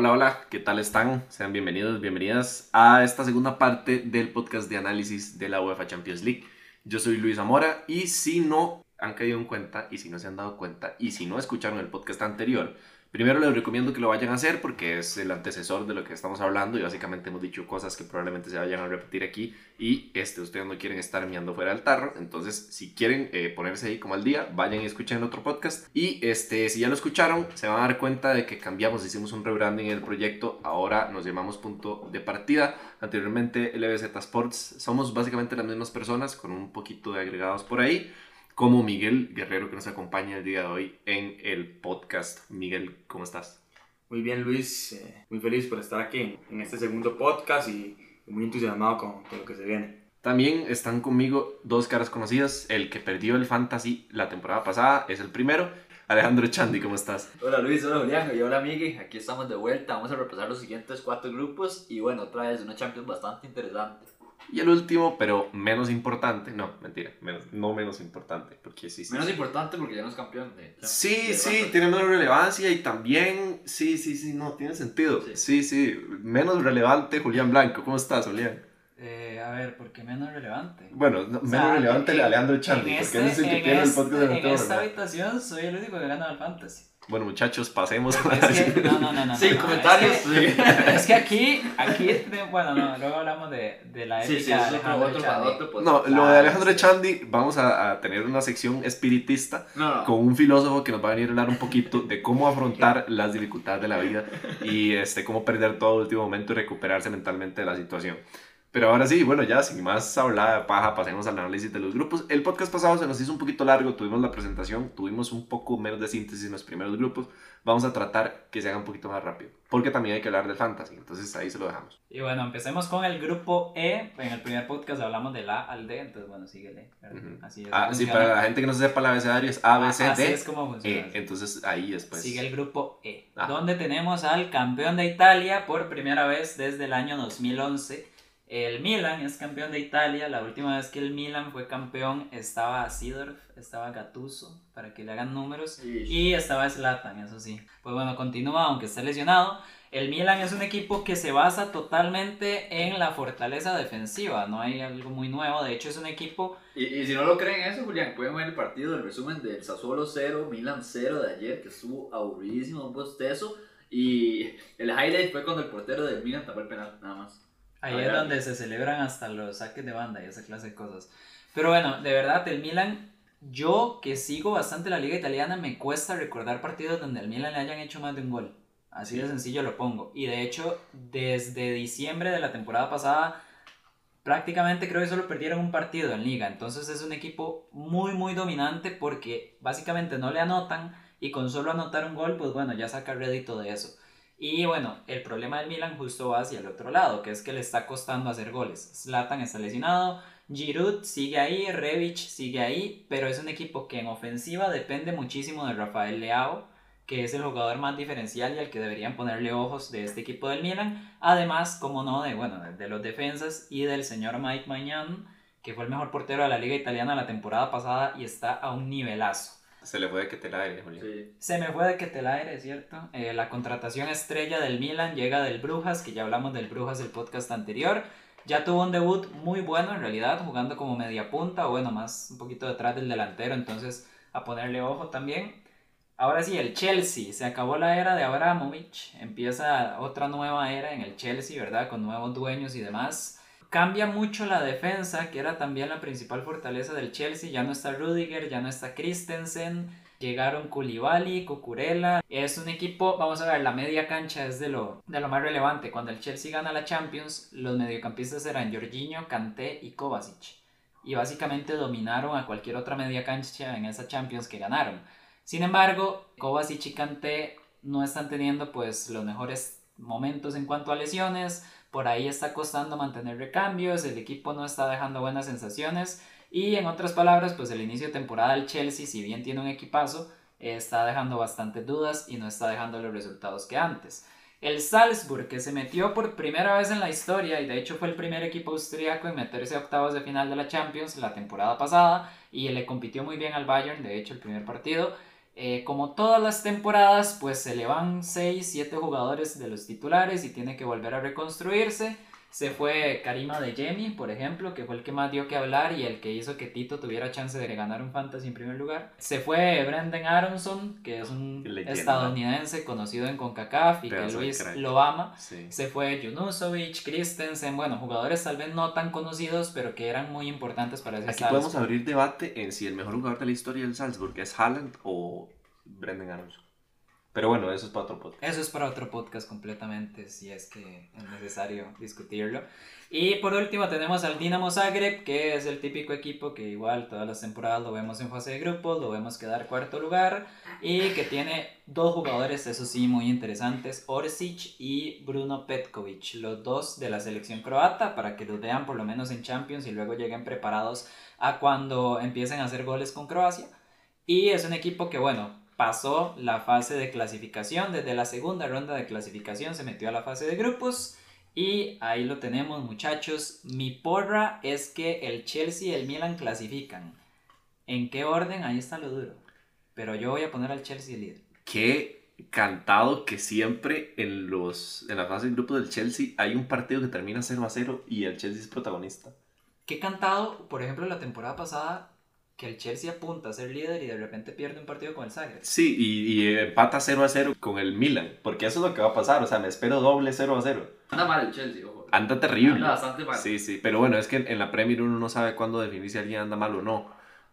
Hola, hola, ¿qué tal están? Sean bienvenidos, bienvenidas a esta segunda parte del podcast de análisis de la UEFA Champions League. Yo soy Luis Zamora y si no han caído en cuenta y si no se han dado cuenta y si no escucharon el podcast anterior, Primero les recomiendo que lo vayan a hacer porque es el antecesor de lo que estamos hablando y básicamente hemos dicho cosas que probablemente se vayan a repetir aquí y este, ustedes no quieren estar mirando fuera del tarro, entonces si quieren eh, ponerse ahí como al día, vayan y escuchen otro podcast. Y este, si ya lo escucharon se van a dar cuenta de que cambiamos, hicimos un rebranding en el proyecto, ahora nos llamamos punto de partida, anteriormente LBZ Sports, somos básicamente las mismas personas con un poquito de agregados por ahí como Miguel Guerrero que nos acompaña el día de hoy en el podcast. Miguel, ¿cómo estás? Muy bien, Luis. Eh, muy feliz por estar aquí en este segundo podcast y muy entusiasmado con, con, lo que se viene. También están conmigo dos caras conocidas. El que perdió el Fantasy la temporada pasada es el primero. Alejandro Chandi, ¿cómo estás? Hola Luis, hola Julián y hola Miguel. Aquí estamos de vuelta. Vamos a repasar los siguientes cuatro grupos y bueno, otra vez una Champions bastante interesante. Y el último, pero menos importante, no, mentira, menos, no menos importante, porque sí, sí. Menos importante porque ya no es campeón de... Sí, sí, tiene menos relevancia y también, sí, sí, sí, no, tiene sentido. Sí, sí, menos relevante Julián Blanco. ¿Cómo estás, Julián? Eh, a ver, ¿por qué menos relevante? Bueno, menos relevante Alejandro Chandi, porque él es el que tiene el podcast de En esta habitación soy el único que gana al Fantasy. Bueno, muchachos, pasemos a que, No, no, no, no. Sí, comentarios. Es que, aquí, aquí, bueno, no, luego hablamos de, de la ética sí, sí, de Alejandro otro, Chandi. Otro, no, lo de Alejandro Chandi, vamos a, a, tener una sección espiritista con un filósofo que nos va a venir a hablar un poquito de cómo afrontar las dificultades de la vida y este, cómo perder todo último momento y recuperarse mentalmente de la situación. Pero ahora sí, bueno, ya sin más hablar de paja, pasemos al análisis de los grupos. El podcast pasado se nos hizo un poquito largo, tuvimos la presentación, tuvimos un poco menos de síntesis en los primeros grupos. Vamos a tratar que se haga un poquito más rápido, porque también hay que hablar del fantasy, entonces ahí se lo dejamos. Y bueno, empecemos con el grupo E. En el primer podcast hablamos del A al D, entonces bueno, síguele. Así es. Ah, sí, para la gente que no sepa el abecedario es A, B, C, D. Así es como funciona. E. Entonces ahí después. Sigue el grupo E, donde tenemos al campeón de Italia por primera vez desde el año 2011 el Milan es campeón de Italia. La última vez que el Milan fue campeón estaba Sidorf, estaba Gattuso, para que le hagan números. Y estaba Zlatan, eso sí. Pues bueno, continúa, aunque esté lesionado. El Milan es un equipo que se basa totalmente en la fortaleza defensiva. No hay algo muy nuevo. De hecho, es un equipo. Y, y si no lo creen eso, Julián, pueden ver el partido, el resumen del Sassuolo 0, Milan 0 de ayer, que estuvo aburridísimo, un bostezo. Y el highlight fue cuando el portero del Milan tapó el penal, nada más. Ahí es donde se celebran hasta los saques de banda y esa clase de cosas. Pero bueno, de verdad, el Milan, yo que sigo bastante la liga italiana, me cuesta recordar partidos donde al Milan le hayan hecho más de un gol. Así de sencillo lo pongo. Y de hecho, desde diciembre de la temporada pasada, prácticamente creo que solo perdieron un partido en liga. Entonces es un equipo muy, muy dominante porque básicamente no le anotan y con solo anotar un gol, pues bueno, ya saca rédito de eso. Y bueno, el problema del Milan justo va hacia el otro lado, que es que le está costando hacer goles. Zlatan está lesionado, Giroud sigue ahí, Rebic sigue ahí, pero es un equipo que en ofensiva depende muchísimo de Rafael Leao, que es el jugador más diferencial y al que deberían ponerle ojos de este equipo del Milan. Además, como no, de, bueno, de los defensas y del señor Mike Mañán, que fue el mejor portero de la liga italiana la temporada pasada y está a un nivelazo. Se le fue de que te la aire, Julián. Se me fue de que te la aire, ¿cierto? Eh, la contratación estrella del Milan llega del Brujas, que ya hablamos del Brujas el podcast anterior. Ya tuvo un debut muy bueno en realidad, jugando como media punta, o bueno, más un poquito detrás del delantero, entonces a ponerle ojo también. Ahora sí, el Chelsea, se acabó la era de Abramovich, empieza otra nueva era en el Chelsea, ¿verdad? Con nuevos dueños y demás cambia mucho la defensa, que era también la principal fortaleza del Chelsea. Ya no está Rudiger, ya no está Christensen. Llegaron Koulibaly, Cucurella. Es un equipo, vamos a ver, la media cancha es de lo, de lo más relevante. Cuando el Chelsea gana la Champions, los mediocampistas eran Jorginho, Kanté y Kovacic. Y básicamente dominaron a cualquier otra media cancha en esa Champions que ganaron. Sin embargo, Kovacic y Kanté no están teniendo pues los mejores momentos en cuanto a lesiones por ahí está costando mantener recambios, el equipo no está dejando buenas sensaciones y en otras palabras, pues el inicio de temporada del Chelsea, si bien tiene un equipazo, está dejando bastantes dudas y no está dejando los resultados que antes. El Salzburg, que se metió por primera vez en la historia y de hecho fue el primer equipo austríaco en meterse a octavos de final de la Champions la temporada pasada y le compitió muy bien al Bayern, de hecho el primer partido, Eh, como todas las temporadas, pues se le van 6, 7 jugadores de los titulares y tiene que volver a reconstruirse. Se fue Karima de Jemi, por ejemplo, que fue el que más dio que hablar y el que hizo que Tito tuviera chance de ganar un fantasy en primer lugar. Se fue Brendan Aronson, que es un Leyenda. estadounidense conocido en CONCACAF y que Luis crack. lo ama. Sí. Se fue Junusovic, Christensen, bueno, jugadores tal vez no tan conocidos, pero que eran muy importantes para ese Aquí podemos abrir debate en si el mejor jugador de la historia del Salzburg es Haaland o Brendan Aronson. Pero bueno, eso es para otro podcast. Eso es para otro podcast completamente, si es que es necesario discutirlo. Y por último tenemos al Dinamo Zagreb, que es el típico equipo que igual todas las temporadas lo vemos en fase de grupos, lo vemos quedar cuarto lugar y que tiene dos jugadores, eso sí, muy interesantes, Orsic y Bruno Petkovic, los dos de la selección croata, para que los vean por lo menos en Champions y luego lleguen preparados a cuando empiecen a hacer goles con Croacia. Y es un equipo que, bueno, pasó la fase de clasificación. Desde la segunda ronda de clasificación se metió a la fase de grupos. Y ahí lo tenemos, muchachos. Mi porra es que el Chelsea y el Milan clasifican. ¿En qué orden? Ahí está lo duro. Pero yo voy a poner al Chelsea líder. Qué cantado que siempre en, los, en la fase de grupo del Chelsea hay un partido que termina 0 a 0 y el Chelsea es protagonista. Qué cantado, por ejemplo, la temporada pasada, que el Chelsea apunta a ser líder y de repente pierde un partido con el Zagreb. Sí, y, y empata 0 a 0 con el Milan, porque eso es lo que va a pasar, o sea, me espero doble 0 a 0. Anda mal el Chelsea, ojo. Anda terrible. Anda bastante mal. Sí, sí, pero bueno, es que en la Premier uno no sabe cuándo definir si alguien anda mal o no.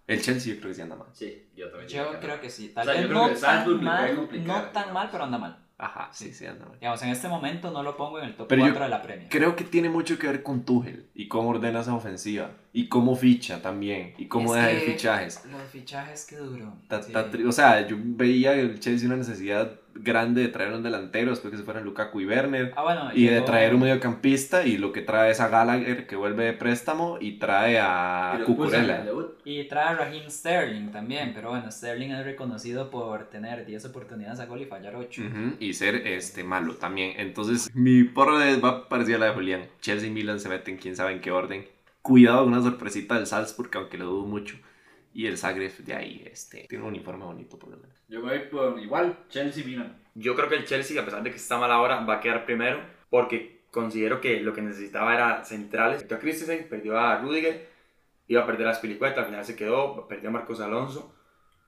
El Chelsea yo creo que sí anda mal. Sí, yo también. Yo creo que sí. Tal O sea, vez no tan mal, no tan mal, pero anda mal. Ajá, sí, sí anda mal. Digamos, en este momento no lo pongo en el top Pero yo 4 de la Premier. Creo que tiene mucho que ver con Tuchel y cómo ordena esa ofensiva y cómo ficha también y cómo Es deja de que fichajes. Los fichajes, qué duro. Ta- Sí. ta- tri- o sea, yo veía el Chelsea una necesidad grande de traer un delantero después que se fueran Lukaku y Werner Ah, bueno, y de llegó- traer un mediocampista y lo que trae es a Gallagher que vuelve de préstamo y trae a Cucurella. Y trae a Raheem Sterling también, pero bueno, Sterling es reconocido por tener 10 oportunidades a gol y fallar 8. Ujú, y ser este malo también. Entonces, mi porra de- va parecida a la de Julián. Chelsea y Milan se meten quién sabe en qué orden. Cuidado con una sorpresita del Salzburg, aunque lo dudo mucho. Y el Zagreb de ahí este, tiene un uniforme bonito por lo menos. Yo voy por igual, Chelsea Milan. Yo creo que el Chelsea, a pesar de que está mal ahora, va a quedar primero porque considero que lo que necesitaba era centrales. Perdió a Christensen, perdió a Rudiger, iba a perder a Spilicueta, al final se quedó, perdió a Marcos Alonso.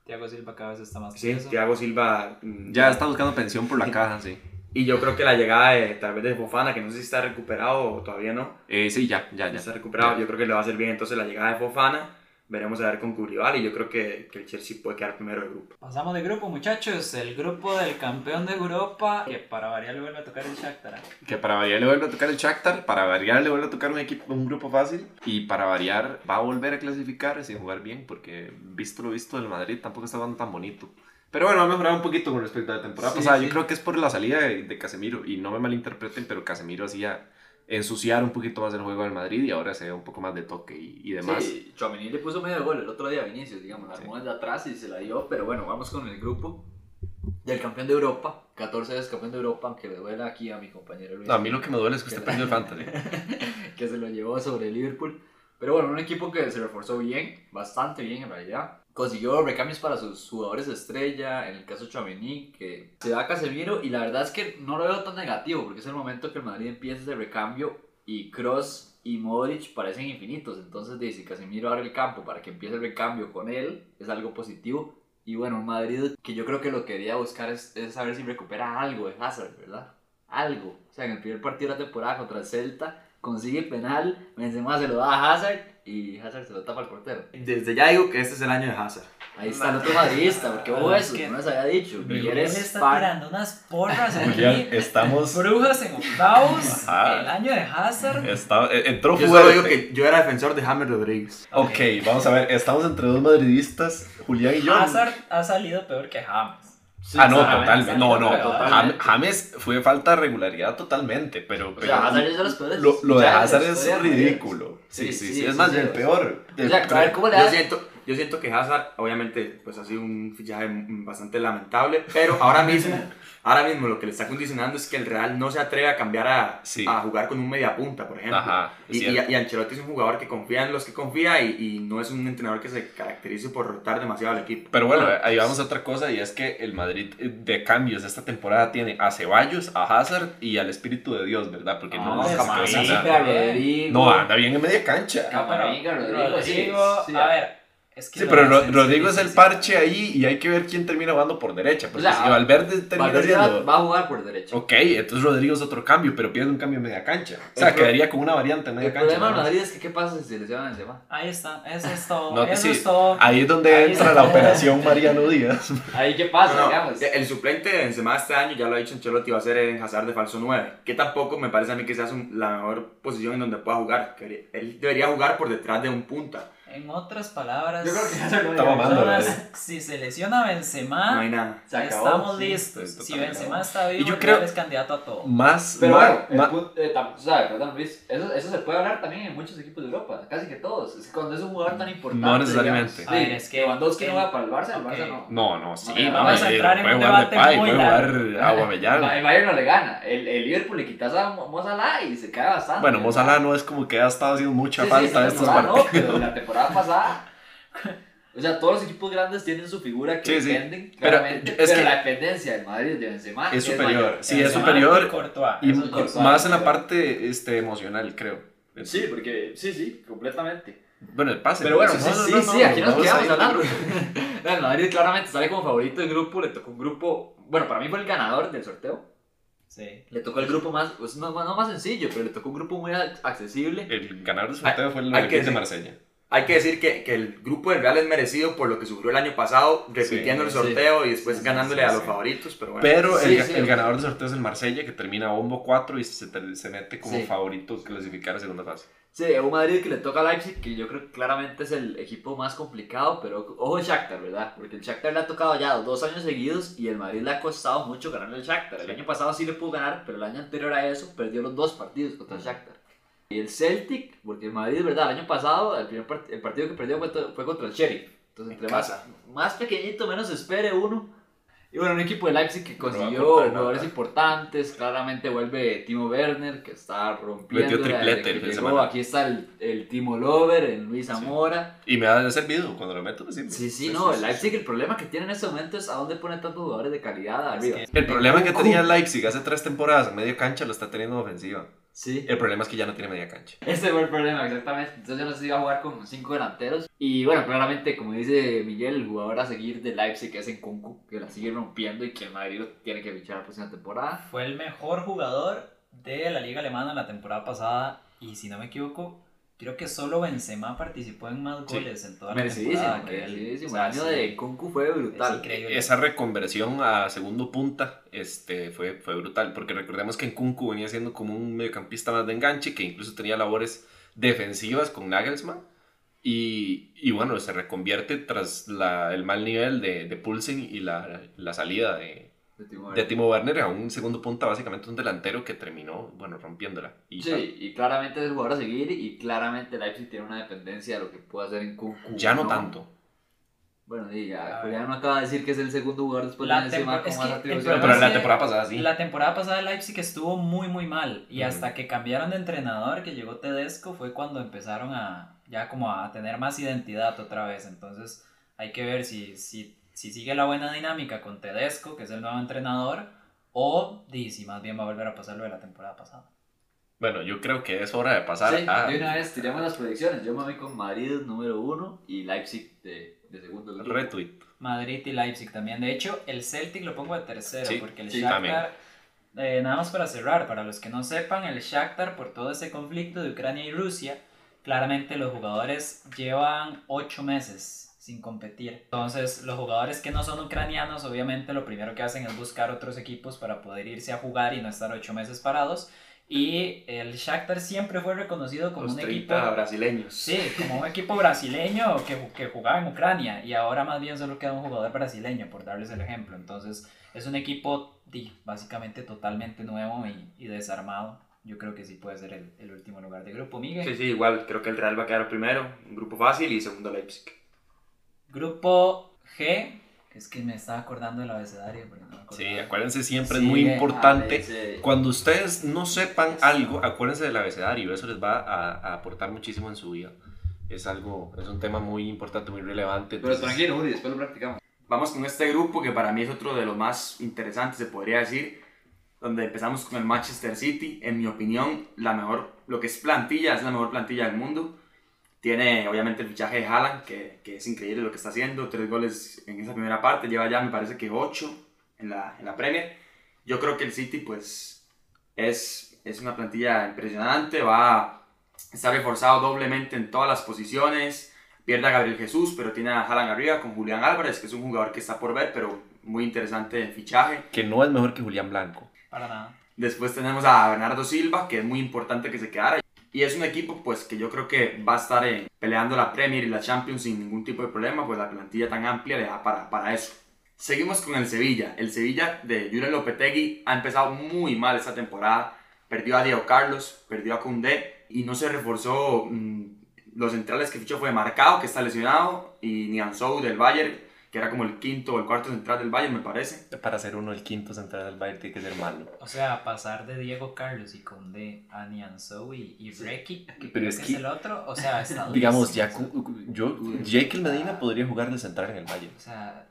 Thiago Silva cada vez está más Sí. Thiago Silva. mm, Ya está buscando pensión por la caja, sí. Y yo creo que la llegada de tal vez de Fofana, que no sé si está recuperado o todavía no, Eh, sí, ya, ya, ya ya. está recuperado, yo creo que le va a hacer bien entonces la llegada de Fofana. Veremos a ver con Curibal y yo creo que, que el Chelsea puede quedar primero del grupo. Pasamos de grupo, muchachos. El grupo del campeón de Europa, que para variar le vuelve a tocar el Shakhtar. ¿eh? Que para variar le vuelve a tocar el Shakhtar, para variar le vuelve a tocar un, equipo, un grupo fácil y para variar va a volver a clasificar sin jugar bien porque visto lo visto del Madrid tampoco está jugando tan bonito. Pero bueno, ha mejorado un poquito con respecto a la temporada Sí, pasada. sí. Yo creo que es por la salida de, de Casemiro y no me malinterpreten, pero Casemiro hacía ensuciar un poquito más el juego del Madrid y ahora se ve un poco más de toque y, y demás. Sí, Chouameni le puso medio gol el otro día a Vinicius, digamos, la armó desde atrás y se la dio, pero bueno, vamos con el grupo del campeón de Europa, 14 veces campeón de Europa, aunque le duela aquí a mi compañero Luis. No, a mí lo que me duele es que Que usted perdió el fantasy. que se lo llevó sobre Liverpool. Pero bueno, un equipo que se reforzó bien, bastante bien en realidad. Consiguió recambios para sus jugadores estrella, en el caso Chouameni, que se da a Casemiro y la verdad es que no lo veo tan negativo porque es el momento que el Madrid empieza ese recambio y Cross y Modric parecen infinitos. Entonces, de, si Casemiro abre el campo para que empiece el recambio con él, es algo positivo. Y bueno, un Madrid que yo creo que lo que quería buscar es, es saber si recupera algo de Hazard, ¿verdad? Algo. O sea, en el primer partido de la temporada contra el Celta, consigue penal, Benzema se lo da a Hazard y Hazard se lo tapa al portero. Desde ya digo que este es el año de Hazard. Ahí está el otro madridista, porque es eso, que no les había dicho. Miguel Miguel es está fan. tirando unas porras aquí. Julián, estamos... Brujas en octavos. Ajá. El año de Hazard. Está, eh, entró Yo solo digo que yo era defensor de James Rodríguez. Ok, vamos a ver, estamos entre dos madridistas, Julián y yo. Hazard ha salido peor que James. Ah, no, totalmente. No, no. Jam- James fue falta de regularidad totalmente, pero. O pero sea, Hazard es de los peores. lo, lo de Hazard es del ridículo. Sí, sí, sí. sí, es sí, más, sí, el o sea, peor. O sea, a ver cómo le Yo siento, yo siento que Hazard, obviamente, pues ha sido un fichaje bastante lamentable, pero ahora mismo, ahora mismo lo que le está condicionando es que el Real no se atreve a cambiar a, Sí. a jugar con un mediapunta, por ejemplo. Ajá, y, y, y Ancelotti es un jugador que confía en los que confía y, y no es un entrenador que se caracterice por rotar demasiado al equipo. Pero bueno, ahí vamos a otra cosa y es que el Madrid eh, de cambios esta temporada tiene a Ceballos, a Hazard y al Espíritu de Dios, ¿verdad? Porque no, nada. Rodrigo. no anda bien en media cancha. Camavinga, Rodrigo, sí, sí. a ver, es que Sí, pero Ro- Rodrigo es el parche ahí y hay que ver quién termina jugando por derecha. Porque O sea, si Valverde termina Valverde siendo... va a jugar por derecha. Ok, entonces Rodrigo es otro cambio, pero pierde un cambio en media cancha. O sea, El quedaría con una variante en media El cancha. problema de. Madrid es que qué pasa si se lesiona Benzema. Ahí está, eso es todo. No, eso sí. es todo. Ahí es donde Ahí entra está la operación Mariano Díaz. Ahí qué pasa, No, digamos. el suplente de Benzema este año, ya lo ha dicho Ancelotti, va a ser en Hazard de falso 9, que tampoco me parece a mí que sea la mejor posición en donde pueda jugar. Él debería jugar por detrás de un punta, En otras palabras, Yo creo que ya se lo personas, ¿verdad? si se lesiona Benzema, no hay nada. Se acabó, estamos sí. listos. Si. Benzema está vivo, Y yo creo- es candidato a todo. Más, Pero más- bueno, el eh, tam- ¿sabes, perdón, Luis? Eso, eso se puede hablar también en muchos equipos de Europa, casi que todos. Es que cuando es un jugador tan importante. No necesariamente. sí, es que Lewandowski no va para el Barça, el Barça no. No, no, sí, No, no, vamos a eh, entrar en puede un jugar debate Depay, muy puede largo. jugar Aubameyang. El Bayern no le gana. El, el Liverpool le quitas a Mo Salah y se cae bastante. Bueno, Mo Salah no es como que ha estado haciendo mucha falta estos no, partidos. pero la temporada pasada. O sea, todos los equipos grandes tienen su figura que Sí, sí. dependen, Pero, claramente. es Pero, que- la dependencia del Madrid de Benzema Es superior, mayor. sí, es superior. y Courtois. Y es Courtois. más en la parte este, emocional, creo. Sí, porque sí, sí, completamente. Bueno, el pase. Pero bueno, no, sí, no, sí, no, sí, no, aquí nos quedamos a hablando. el Madrid claramente sale como favorito del grupo, le tocó un grupo, bueno, para mí fue el ganador del sorteo. Sí. Le tocó el grupo más, pues, no, no más sencillo, pero le tocó un grupo muy accesible. El ganador del sorteo fue el hay que Olympique de Marsella. Hay que decir que, que el grupo del Real es merecido por lo que sufrió el año pasado, repitiendo el sí. sorteo y después Sí, ganándole sí, a los sí. favoritos, pero bueno. Pero el, sí, el ok. ganador del sorteo es el Marsella, que termina bombo 4 y se, se mete como Sí. favorito a clasificar a segunda fase. Sí, un Madrid que le toca a Leipzig, que yo creo que claramente es el equipo más complicado, pero ojo el Shakhtar, ¿verdad? Porque el Shakhtar le ha tocado ya dos años seguidos y el Madrid le ha costado mucho ganarle al Shakhtar. El año pasado sí le pudo ganar, pero el año anterior a eso perdió los dos partidos contra el Shakhtar. Y el Celtic, porque el Madrid, ¿verdad? El año pasado el, primer part- el partido que perdió fue, fue contra el Sheriff. Entonces, En entre más, casa. más pequeñito, menos espere uno. Y bueno, un equipo de Leipzig que No consiguió jugadores nada. importantes. Claramente vuelve Timo Werner, que está rompiendo. Metió triplete el semana. Aquí está el, el Timo Lover, el Luis Zamora. Y me ha servido cuando lo meto, me sirve. Sí, sí, no. el Leipzig, el problema que tiene en este momento es a dónde pone tantos jugadores de calidad arriba. que- El problema que tenía el Leipzig hace tres temporadas en media cancha lo está teniendo en ofensiva. Sí. El problema es que ya no tiene media cancha. Ese fue el problema, exactamente. Entonces yo no sé si iba a jugar con cinco delanteros. Y bueno, claramente, como dice Miguel, el jugador a seguir de Leipzig es Nkunku, que la sigue rompiendo y que el Madrid lo tiene que fichar la próxima temporada. Fue el mejor jugador de la liga alemana la temporada pasada y si no me equivoco, creo que solo Benzema participó en más Sí. goles en toda la Merecidísimo, temporada. que él. merecidísimo. O sea, el año sí, de Nkunku fue brutal. Esa reconversión a segundo punta este, fue, fue brutal, porque recordemos que en Kunku venía siendo como un mediocampista más de enganche, que incluso tenía labores defensivas con Nagelsmann. Y, y bueno, se reconvierte tras la- el mal nivel de, de Poulsen y la, la salida de, de Timo de Werner. Timo Werner a un segundo punta, básicamente un delantero que terminó, bueno, rompiéndola. Y Sí, y claramente es el jugador a seguir y claramente Leipzig tiene una dependencia de lo que puede hacer en Nkunku. ya no tanto. Bueno, y ya, A Julián acaba de decir que es el segundo jugador después La de Benzema con es más atribuciones. Pero es la temporada pasada sí. La temporada pasada Leipzig estuvo muy muy mal y Ujú. hasta que cambiaron de entrenador, que llegó Tedesco, fue cuando empezaron a ya como a tener más identidad otra vez. Entonces hay que ver si, si, si sigue la buena dinámica con Tedesco, que es el nuevo entrenador, o si más bien va a volver a pasar lo de la temporada pasada. Bueno, yo creo que es hora de pasar Sí, a de una vez tiremos las predicciones. Yo me voy con Madrid número uno y Leipzig de, de segundo. grupo. retweet. Madrid y Leipzig también. De hecho, el Celtic lo pongo de tercero Sí, porque el sí, Shakhtar, eh, nada más para cerrar, para los que no sepan, el Shakhtar por todo ese conflicto de Ucrania y Rusia, claramente los jugadores llevan ocho meses sin competir. Entonces, los jugadores que no son ucranianos, obviamente lo primero que hacen es buscar otros equipos para poder irse a jugar y no estar ocho meses parados. Y el Shakhtar siempre fue reconocido como Los un 30 equipo brasileños. Sí, como un equipo brasileño que, que jugaba en Ucrania y ahora más bien solo queda un jugador brasileño, por darles el ejemplo. Entonces, es un equipo básicamente totalmente nuevo y, y desarmado. Yo creo que sí puede ser el, el último lugar de grupo, Miguel. Sí, sí, igual. Creo que el Real va a quedar primero, un grupo fácil y segundo Leipzig. Grupo G, es que me estaba acordando del abecedario, pero no me. Sí, acuérdense siempre, es Sí, muy a importante. veces- Cuando ustedes no sepan algo, acuérdense del abecedario, eso les va a, a aportar muchísimo en su vida. Es algo, es un tema muy importante, muy relevante. Pero entonces- tranquilo, Uri, después lo practicamos. Vamos con este grupo que para mí es otro de los más interesantes, se podría decir, donde empezamos con el Manchester City. En mi opinión, la mejor, lo que es plantilla, es la mejor plantilla del mundo. Tiene obviamente el fichaje de Haaland, que, que es increíble lo que está haciendo. Tres goles en esa primera parte, lleva ya me parece que ocho en la, en la Premier. Yo creo que el City pues es, es una plantilla impresionante, va está reforzado doblemente en todas las posiciones. Pierde a Gabriel Jesús, pero tiene a Haaland arriba con Julián Álvarez, que es un jugador que está por ver, pero muy interesante el fichaje. Que no es mejor que Julián Blanco. Para nada. Después tenemos a Bernardo Silva, que es muy importante que se quedara. Y es un equipo pues que yo creo que va a estar peleando la Premier y la Champions sin ningún tipo de problema, pues la plantilla tan amplia le da para, para eso. Seguimos con el Sevilla. El Sevilla de Julen Lopetegui ha empezado muy mal esta temporada. Perdió a Diego Carlos, perdió a Koundé y no se reforzó. mm, los centrales que fichó fue Marcado, que está lesionado, y Nianzou del Bayern, que era como el quinto o el cuarto central del Bayern, me parece. Para ser uno el quinto central del Bayern tiene que ser malo. O sea, pasar de Diego Carlos y Conde a Nianzou y, y Reiki, que Pero creo es que que- es el otro, o sea, está Digamos, ya yo, Jekyll Medina podría jugar de central en el Bayern. O sea,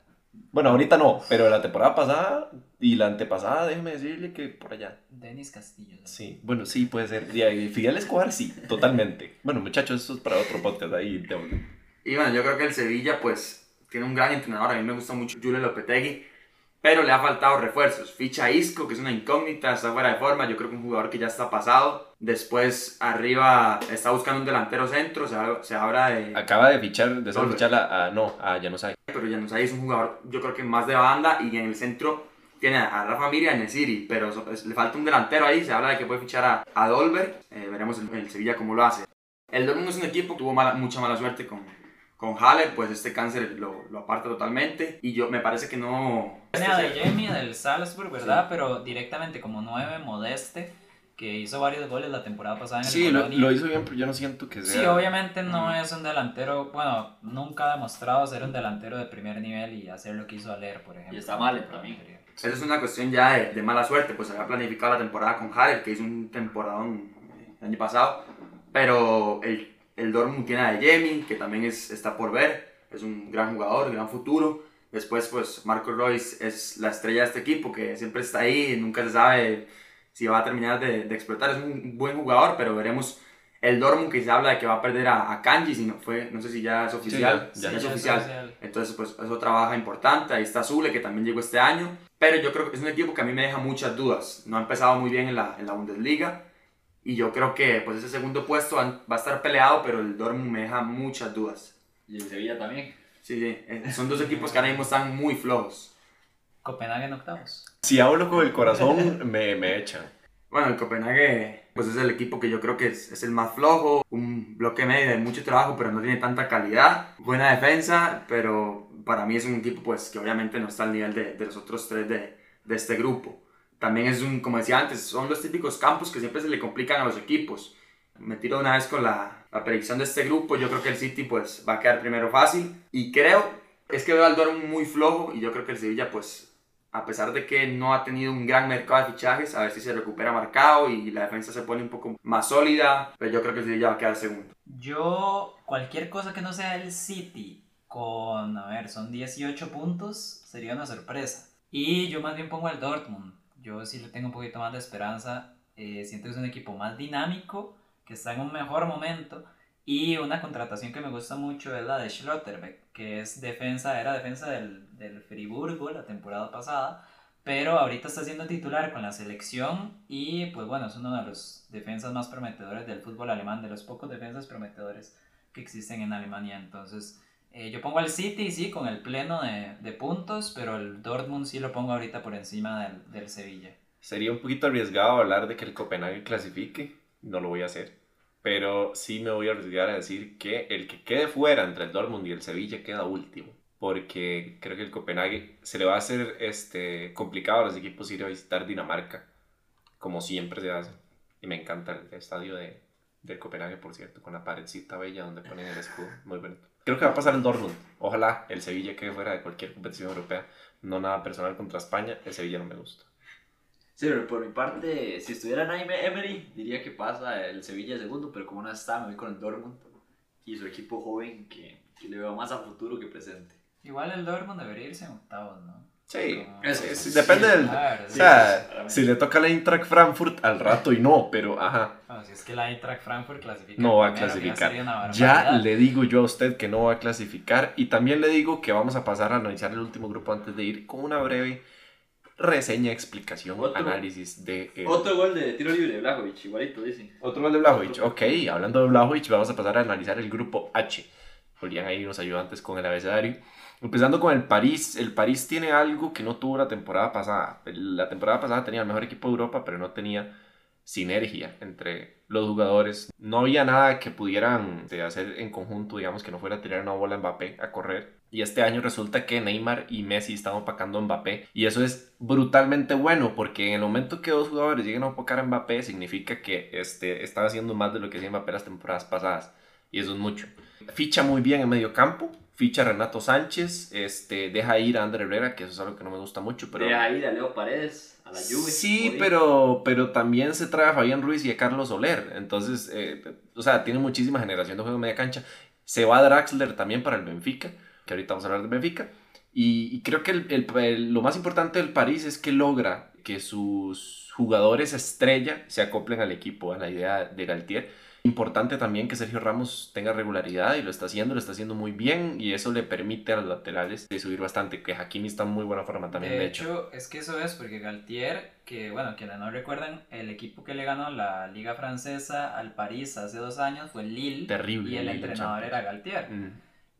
Bueno, ahorita no, pero la temporada pasada y la antepasada, déjeme decirle que por allá. Denis Castillo. ¿no? Sí, bueno, sí, puede ser. Fidel Escobar, sí, totalmente. Bueno, muchachos, eso es para otro podcast ahí. Y bueno, yo creo que el Sevilla pues tiene un gran entrenador, a mí me gusta mucho Julio Lopetegui, pero le ha faltado refuerzos. Ficha a Isco, que es una incógnita, está fuera de forma, yo creo que un jugador que ya está pasado. Después arriba está buscando un delantero centro, se habla, se habla de... Acaba de fichar, de fichar a, a- no, a Januzaj. Pero Januzaj es un jugador, yo creo que más de banda y en el centro tiene a Rafa Mir y a Nesiri, pero le falta un delantero ahí, se habla de que puede fichar a, a Dolber, eh, veremos el, el Sevilla cómo lo hace. El Dortmund es un equipo que tuvo mala- mucha mala suerte con, con Haller, pues este cáncer lo, lo aparta totalmente y yo me parece que no... Tiene a De Jemi del Salzburg, ¿verdad? Pero directamente como 9 Modeste, que hizo varios goles la temporada pasada en el Sí, lo, lo hizo bien, pero yo no siento que sea. Sí, obviamente no Ujú. es un delantero, bueno, nunca ha demostrado ser un delantero de primer nivel y hacer lo que hizo Aler, por ejemplo. Y está mal, para mí. Esa es una cuestión ya de, de mala suerte, pues había planificado la temporada con Haller, que hizo un temporadón eh, el año pasado, pero el, el Dortmund tiene a Jemi, que también es, está por ver, es un gran jugador, gran futuro. Después, pues, Marco Royce es la estrella de este equipo, que siempre está ahí, nunca se sabe si va a terminar de, de explotar. Es un buen jugador, pero veremos el Dortmund que se habla de que va a perder a, a Kanji, si no, fue, no sé si ya es oficial. ya, es Sí, ya es oficial. oficial. Entonces, pues es otra baja importante. Ahí está Zule, que también llegó este año. Pero yo creo que es un equipo que a mí me deja muchas dudas. No ha empezado muy bien en la, en la Bundesliga. Y yo creo que pues ese segundo puesto va a estar peleado, pero el Dortmund me deja muchas dudas. Y el Sevilla también. Sí, sí. eh, Son dos equipos que ahora mismo están muy flojos. Copenhague en octavos. Si hablo con el corazón, me, me echan. Bueno, el Copenhague pues es el equipo que yo creo que es, es el más flojo. Un bloque medio de mucho trabajo, pero no tiene tanta calidad. Buena defensa, pero para mí es un equipo pues que obviamente no está al nivel de, de los otros tres de, de este grupo. También es un, como decía antes, son los típicos campos que siempre se le complican a los equipos. Me tiro una vez con la, la predicción de este grupo. Yo creo que el City pues va a quedar primero fácil. Y creo, es que veo al Dortmund muy flojo y yo creo que el Sevilla pues a pesar de que no ha tenido un gran mercado de fichajes, a ver si se recupera marcado y la defensa se pone un poco más sólida, pero yo creo que el Sevilla va a quedar segundo. Yo, cualquier cosa que no sea el City con, a ver, son 18 puntos, sería una sorpresa. Y yo más bien pongo el Dortmund. Yo sí le tengo un poquito más de esperanza. Eh, siento que es un equipo más dinámico, que está en un mejor momento. Y una contratación que me gusta mucho es la de Schlotterbeck, que es defensa, era defensa del, del Friburgo la temporada pasada, pero ahorita está siendo titular con la selección y pues bueno, es uno de los defensas más prometedores del fútbol alemán, de los pocos defensas prometedores que existen en Alemania. Entonces, eh, yo pongo al City, sí, con el pleno de, puntos, pero el Dortmund sí lo pongo ahorita por encima del, del Sevilla. Sería un poquito arriesgado hablar de que el Copenhague clasifique. No lo voy a hacer. Pero sí me voy a arriesgar a decir que el que quede fuera entre el Dortmund y el Sevilla queda último. Porque creo que el Copenhague se le va a hacer este, complicado a los equipos ir a visitar Dinamarca. Como siempre se hace. Y me encanta el estadio de, del Copenhague, por cierto, con la paredcita bella donde ponen el escudo. Muy bonito. Creo que va a pasar el Dortmund. Ojalá el Sevilla quede fuera de cualquier competición europea. No nada personal contra España. El Sevilla no me gusta. Sí, pero por mi parte, si estuviera Naime Emery, diría que pasa el Sevilla de segundo, pero como no está, me voy con el Dortmund y su equipo joven que, que le veo más a futuro que presente. Igual el Dortmund debería irse en octavos, ¿no? Sí, Como- es- Sí, es- sí, depende sí, del... claro, o sí, sea, claramente. si le toca la Eintracht Frankfurt, al rato y no, pero ajá, Bueno, si es que la Eintracht Frankfurt clasifica. no va a primero, clasificar. Ya le digo yo a usted que no va a clasificar y también le digo que vamos a pasar a analizar el último grupo antes de ir con una breve reseña, explicación, Otro- análisis de... el- Otro gol de tiro libre de Blajovic, igualito dicen. Otro gol de Blajovic. Ok, hablando de Blajovic, vamos a pasar a analizar el grupo H. Julián ahí nos ayudó antes con el abecedario. Empezando con el París. El París tiene algo que no tuvo la temporada pasada. La temporada pasada tenía el mejor equipo de Europa, pero no tenía sinergia entre los jugadores. No había nada que pudieran este, hacer en conjunto, digamos, que no fuera tirar una bola a Mbappé a correr. Y este año resulta que Neymar y Messi están opacando a Mbappé. Y eso es brutalmente bueno, porque en el momento que dos jugadores lleguen a opacar a Mbappé, significa que este, están haciendo más de lo que hacía Mbappé las temporadas pasadas. Y eso es mucho. Ficha muy bien en medio campo. Ficha Renato Sánchez. Este, deja ir a Ander Herrera, que eso es algo que no me gusta mucho. Pero... Deja ir a Leo Paredes, a la Juve. Sí, pero, pero también se trae a Fabián Ruiz y a Carlos Soler. Entonces, eh, o sea, tiene muchísima generación de juego en media cancha. Se va Draxler también para el Benfica, que ahorita vamos a hablar del Benfica. Y, y creo que el- el- el- lo más importante del París es que logra que sus jugadores estrella se acoplen al equipo, a la idea de Galtier. Importante también que Sergio Ramos tenga regularidad y lo está haciendo, lo está haciendo muy bien y eso le permite a los laterales de subir bastante, que Hakimi está en muy buena forma también, de hecho, es que eso es porque Galtier, que bueno, quienes no recuerdan, el equipo que le ganó la Liga Francesa al París hace dos años fue Lille. Terrible Y el Lille en entrenador Champions. era Galtier. Mm.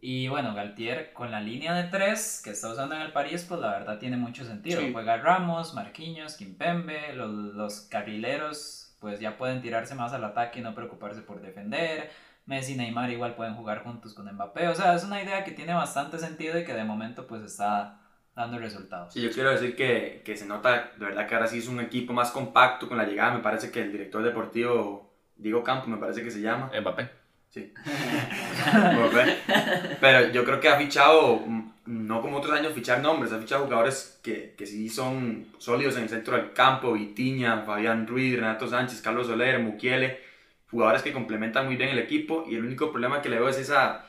Y bueno, Galtier con la línea de tres que está usando en el París, pues la verdad tiene mucho sentido. Sí. Juega Ramos, Marquinhos, Kimpembe, los, los carrileros pues ya pueden tirarse más al ataque y no preocuparse por defender. Messi y Neymar igual pueden jugar juntos con Mbappé. O sea, es una idea que tiene bastante sentido y que de momento pues está dando resultados. Sí, yo quiero decir que, que se nota, de verdad que ahora sí es un equipo más compacto con la llegada. Me parece que el director deportivo, Diego Campo, me parece que se llama. Mbappé. Sí. Pero yo creo que ha fichado, no como otros años, fichar nombres, ha fichado jugadores que, que sí son sólidos en el centro del campo, Vitiña, Fabián Ruiz, Renato Sánchez, Carlos Soler, Mukiele, jugadores que complementan muy bien el equipo y el único problema que le veo es esa,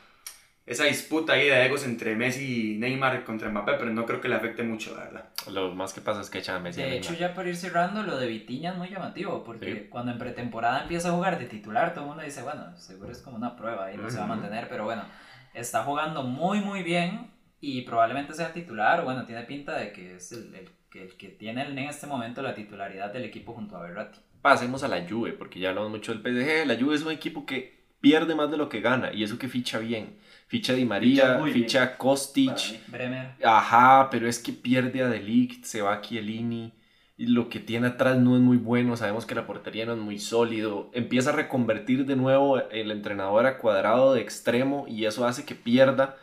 esa disputa ahí de egos entre Messi y Neymar contra Mbappé, pero no creo que le afecte mucho, la verdad. Lo más que pasa es que echan a Messi. a De hecho, ya por ir cerrando, lo de Vitiña es muy llamativo, porque Sí. cuando en pretemporada empieza a jugar de titular, todo el mundo dice, bueno, seguro es como una prueba y no se va a mantener, pero bueno, está jugando muy, muy bien y probablemente sea titular, o bueno, tiene pinta de que es el, el que, el que tiene en este momento la titularidad del equipo junto a Berratti. Pasemos a la Juve, porque ya hablamos mucho del PSG. La Juve es un equipo que pierde más de lo que gana y eso que ficha bien. Ficha Di María, Ficha ficha Kostic. Bremer. Ajá, pero es que pierde a Delict, se va a Chiellini. Y lo que tiene atrás no es muy bueno. Sabemos que la portería no es muy sólido. Empieza a reconvertir de nuevo el entrenador a cuadrado de extremo y eso hace que pierda.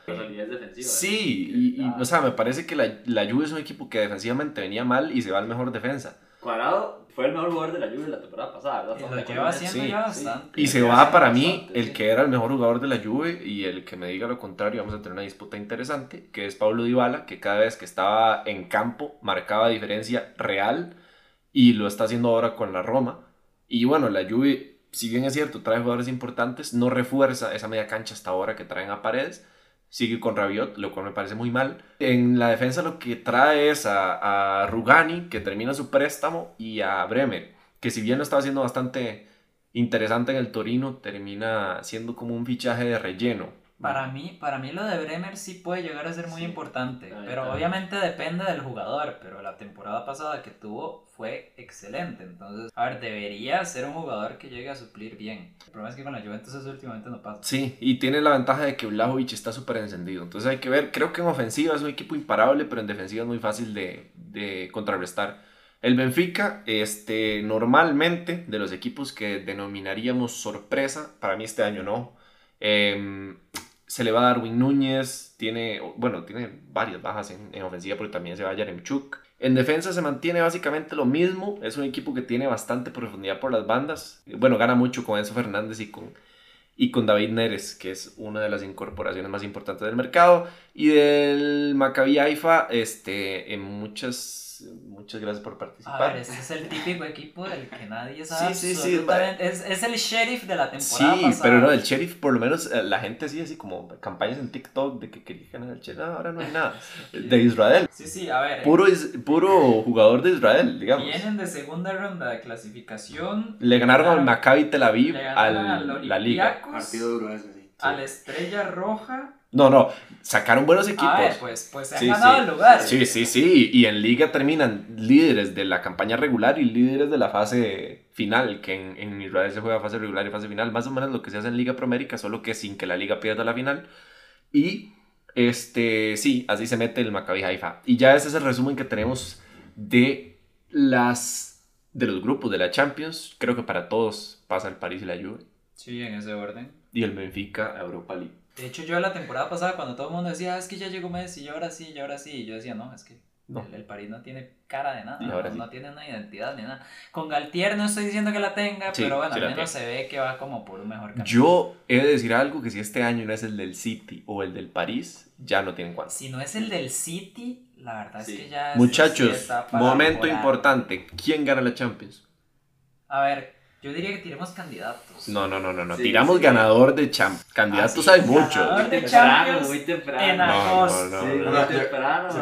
Sí, y, y, Ah. o sea, me parece que la, la Juve es un equipo que defensivamente venía mal y se va al mejor defensa. Cuadrado fue el mejor jugador de la Juve la temporada pasada, ¿verdad? Y lo lleva haciendo Sí, ya sí. bastante. Y se Sí, va para mí bastante, el sí. que era el mejor jugador de la Juve y el que me diga lo contrario, vamos a tener una disputa interesante, que es Pablo Dybala, que cada vez que estaba en campo marcaba diferencia real y lo está haciendo ahora con la Roma. Y bueno, la Juve, si bien es cierto, trae jugadores importantes, no refuerza esa media cancha hasta ahora que traen a Paredes. Sigue con Rabiot, lo cual me parece muy mal. En la defensa lo que trae es a, a Rugani, que termina su préstamo, y a Bremer, que si bien lo estaba haciendo bastante interesante en el Torino, termina siendo como un fichaje de relleno. Para mí, para mí lo de Bremer sí puede llegar a ser muy Sí, importante, a mí pero obviamente depende del jugador, pero la temporada pasada que tuvo fue excelente, entonces, a ver, debería ser un jugador que llegue a suplir bien. El problema es que con la Juventus eso últimamente no pasa. Sí, y tiene la ventaja de que Vlahovic está súper encendido. Entonces hay que ver, creo que en ofensiva es un equipo imparable, pero en defensiva es muy fácil de, de contrarrestar. El Benfica, este, normalmente, de los equipos que denominaríamos sorpresa, para mí este año no. Em, se le va a Darwin Núñez, tiene, bueno, tiene varias bajas en, en ofensiva, pero también se va a Yaremchuk. En defensa se mantiene básicamente lo mismo. Es un equipo que tiene bastante profundidad por las bandas. Bueno, gana mucho con Enzo Fernández y con, y con David Neres, que es una de las incorporaciones más importantes del mercado. Y del Maccabi Haifa, este, en muchas muchas gracias por A participar. ver, ese es el típico equipo del que nadie sabe. Sí, sí, sí, es, es el sheriff de la temporada Sí, pasada. pero no, el sheriff, por lo menos eh, la gente así, así como campañas en TikTok de que quería ganar el sheriff, no, ahora no hay nada. De Israel, Sí, sí, a ver. puro, is- puro jugador de Israel, digamos. Vienen de segunda ronda de clasificación. Le ganaron al Maccabi Tel Aviv al al la liga. Partido duro ese, sí. A la Estrella Roja. No, no, sacaron buenos equipos. A ver, pues, pues se han Sí, ganado sí. el lugar. Sí, sí, sí, y en liga terminan líderes de la campaña regular y líderes de la fase final, que en, en Israel se juega fase regular y fase final, más o menos lo que se hace en Liga Promérica, solo que sin que la liga pierda la final. Y este, sí, así se mete el Maccabi Haifa. Y ya ese es el resumen que tenemos de las de los grupos de la Champions. Creo que para todos pasa el París y la Juve Sí, en ese orden. y el Benfica a Europa League. De hecho, yo la temporada pasada, cuando todo el mundo decía, "Ah, es que ya llegó Messi, y ahora sí, y ahora sí, y yo decía, no, es que No. el, el París no tiene cara de nada, no, sí. no tiene una identidad ni nada. Con Galtier no estoy diciendo que la tenga, Sí, pero bueno, al menos se ve que va como por un mejor camino. Yo he de decir algo que si este año no es el del City o el del París, ya no tienen cuánto. Si no es el del City, la verdad Sí. es que ya... Muchachos, momento importante. ¿Quién gana la Champions? A ver, yo diría que tiremos candidatos. No, no, no, no, no. Sí, Tiramos sí. ganador de Champions. Candidatos Ah, sí, hay muchos. ganador. de temprano, Champions muy temprano. en No, no, no, muy no. temprano. Sí,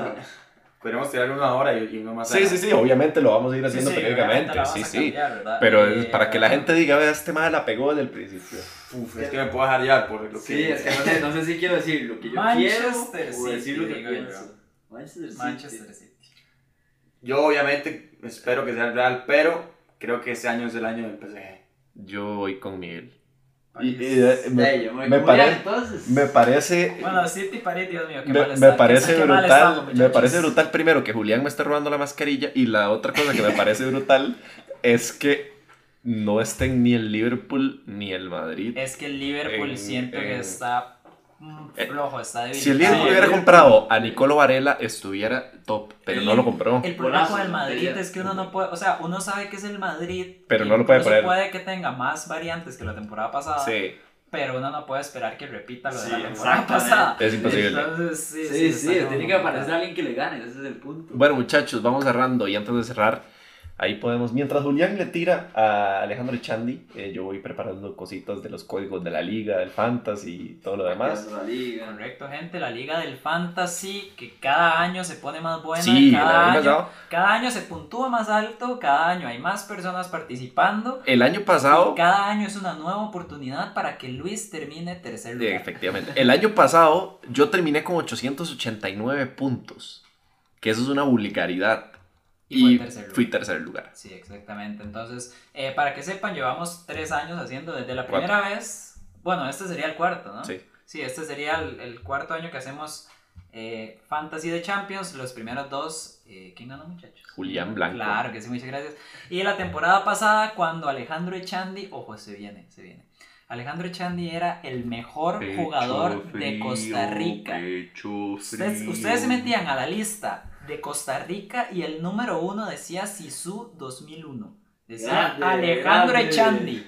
Podríamos tirar uno ahora y, y uno más Sí, sí, sí, obviamente lo vamos a ir haciendo sí, periódicamente. Sí, sí. cambiar. Pero Eh, es para que la gente diga, vea, este madre la pegó desde el principio. Uf, es que me puedo dejar llevar por lo que... Sí, es que no sé, no sé si quiero decir lo que yo Manchester quiero o decir lo City, que pienso. Manchester City. Manchester City. Yo obviamente espero que sea el Real, pero creo que ese año es el año del PSG. Yo voy con Miguel. París. Y- y, eh, me, me, pare- me parece... Bueno, City París, Dios mío, qué Me, mal me está- qué- parece qué mal brutal, estamos, me parece brutal primero que Julián me esté robando la mascarilla y la otra cosa que me parece brutal es que no estén ni el Liverpool ni el Madrid. Es que el Liverpool En- siento que en- está flojo, está débil. Si el Liverpool hubiera comprado a Nicolo Varela estuviera top, pero no lo compró. El problema con el Madrid es que uno no puede, o sea, uno sabe que es el Madrid, Pero no lo puede poner. puede que tenga más variantes que la temporada pasada, Sí, pero uno no puede esperar que repita lo de Sí, la temporada pasada. es imposible. Entonces, sí, Sí, sí, como tiene que aparecer alguien que le gane, ese es el punto. Bueno, muchachos, vamos cerrando y antes de cerrar, ahí podemos, mientras Julián le tira a Alejandro Echandi, eh, yo voy preparando cositas de los códigos de la liga, del fantasy y todo lo demás. La liga. Correcto, gente, la liga del fantasy que cada año se pone más buena, Sí, el cada, año año, pasado, cada año se puntúa más alto, cada año hay más personas participando. el año pasado, y cada año es una nueva oportunidad para que Luis termine tercer Sí, lugar. efectivamente, el año pasado yo terminé con 889 puntos, que eso es una vulgaridad. Y fue Y tercer lugar. fui tercer lugar. Sí, exactamente. Entonces, eh, para que sepan, llevamos tres años haciendo desde la Cuatro. primera vez. Bueno, este sería el cuarto, ¿no? Sí. Sí, este sería el, el cuarto año que hacemos eh, Fantasy de Champions. Los primeros dos, eh, ¿quién ganó, muchachos? Julián Blanco. Claro que sí, muchas gracias. Y la temporada pasada, cuando Alejandro Echandi, ojo, se viene, se viene. Alejandro Echandi era el mejor jugador de Costa Rica. Ustedes, ustedes se metían a la lista de Costa Rica y el número uno decía Sisu 2001. Decía Grande, Alejandro grande. Echandi.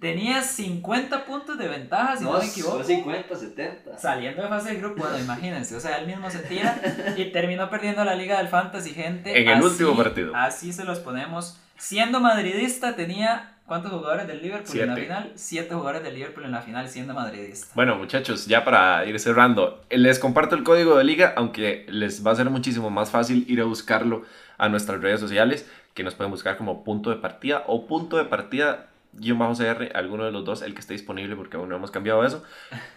Tenía 50 puntos de ventaja, si no, No, me equivoco. fue 50, 70. Saliendo de fase del grupo, bueno, imagínense, o sea, él mismo se tira y terminó perdiendo la Liga del Fantasy, gente. En el último partido. Así se los ponemos. Siendo madridista, tenía ¿cuántos jugadores del Liverpool en la final? Siete jugadores del Liverpool en la final, siendo madridista. Bueno, muchachos, ya para ir cerrando, les comparto el código de liga, aunque les va a ser muchísimo más fácil ir a buscarlo a nuestras redes sociales, que nos pueden buscar como punto de partida o punto de partida guion bajo CR, alguno de los dos, el que esté disponible porque aún no hemos cambiado eso.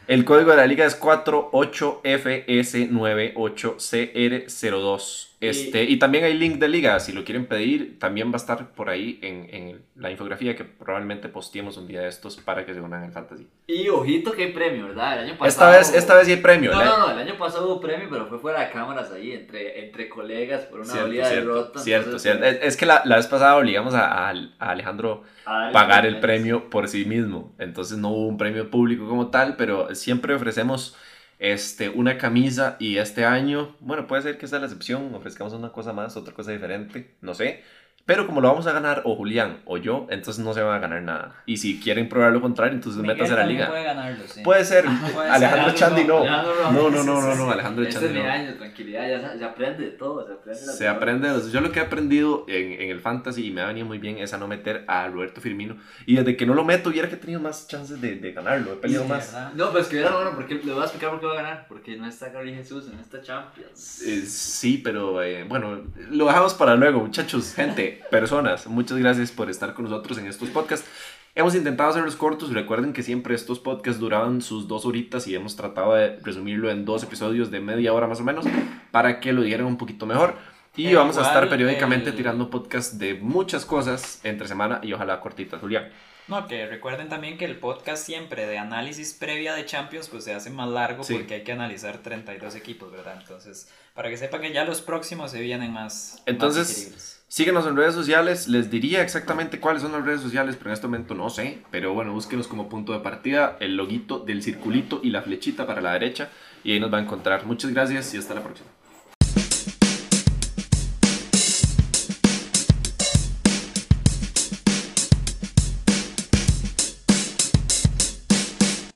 El código de la liga es 48FS98CR02. Este, y también hay link de liga, si lo quieren pedir, también va a estar por ahí en, en la infografía que probablemente posteemos un día de estos para que se unan al fantasy. Y ojito que hay premio, ¿verdad? El año Esta pasado. vez, esta vez sí hay premio. No, no, no, el año pasado hubo premio, pero fue fuera de cámaras ahí, entre, entre colegas, por una dolida cierto, derrota. cierto, entonces, cierto. Es, es que la, la vez pasada obligamos a, a- a Alejandro a pagar el premio por sí mismo. Entonces no hubo un premio público como tal, pero siempre ofrecemos este, una camisa y este año, bueno, puede ser que sea la excepción, ofrezcamos una cosa más, otra cosa diferente, no sé. Pero como lo vamos a ganar o Julián o yo, entonces no se va a ganar nada. Y si quieren probar lo contrario, entonces Miguel métanse a la liga. Puede ganarlo, sí. Puede ser. Puede Alejandro ser. Chandi no. No, no, no, no, no. Alejandro Este Chandi es mi no. año, tranquilidad, ya se aprende de todo, se aprende Se aprende, yo lo que he aprendido en, en el fantasy y me ha venido muy bien es a no meter a Roberto Firmino. Y desde que no lo meto, hubiera que he tenido más chances de, de ganarlo, he peleado Sí, más. ¿verdad? No, pues que era bueno, porque le voy a explicar por qué va a ganar. Porque no está Gabriel Jesús en esta Champions. Eh, sí, pero eh, bueno, lo dejamos para luego, muchachos, gente, personas. Muchas gracias por estar con nosotros en estos podcasts. Hemos intentado hacerlos cortos. Recuerden que siempre estos podcasts duraban sus dos horitas y hemos tratado de resumirlo en dos episodios de media hora más o menos para que lo dieran un poquito mejor. Y Eh, vamos a estar periódicamente el- tirando podcasts de muchas cosas entre semana y ojalá cortitas, Julián. No, que recuerden también que el podcast siempre de análisis previa de Champions pues se hace más largo Sí. porque hay que analizar 32 equipos, ¿verdad? Entonces, para que sepan que ya los próximos se vienen más más Entonces, digeribles. Síguenos en redes sociales, les diría exactamente cuáles son las redes sociales, pero en este momento no sé. Pero bueno, búsquenos como punto de partida, el loguito del circulito y la flechita para la derecha, y ahí nos va a encontrar. Muchas gracias y hasta la próxima.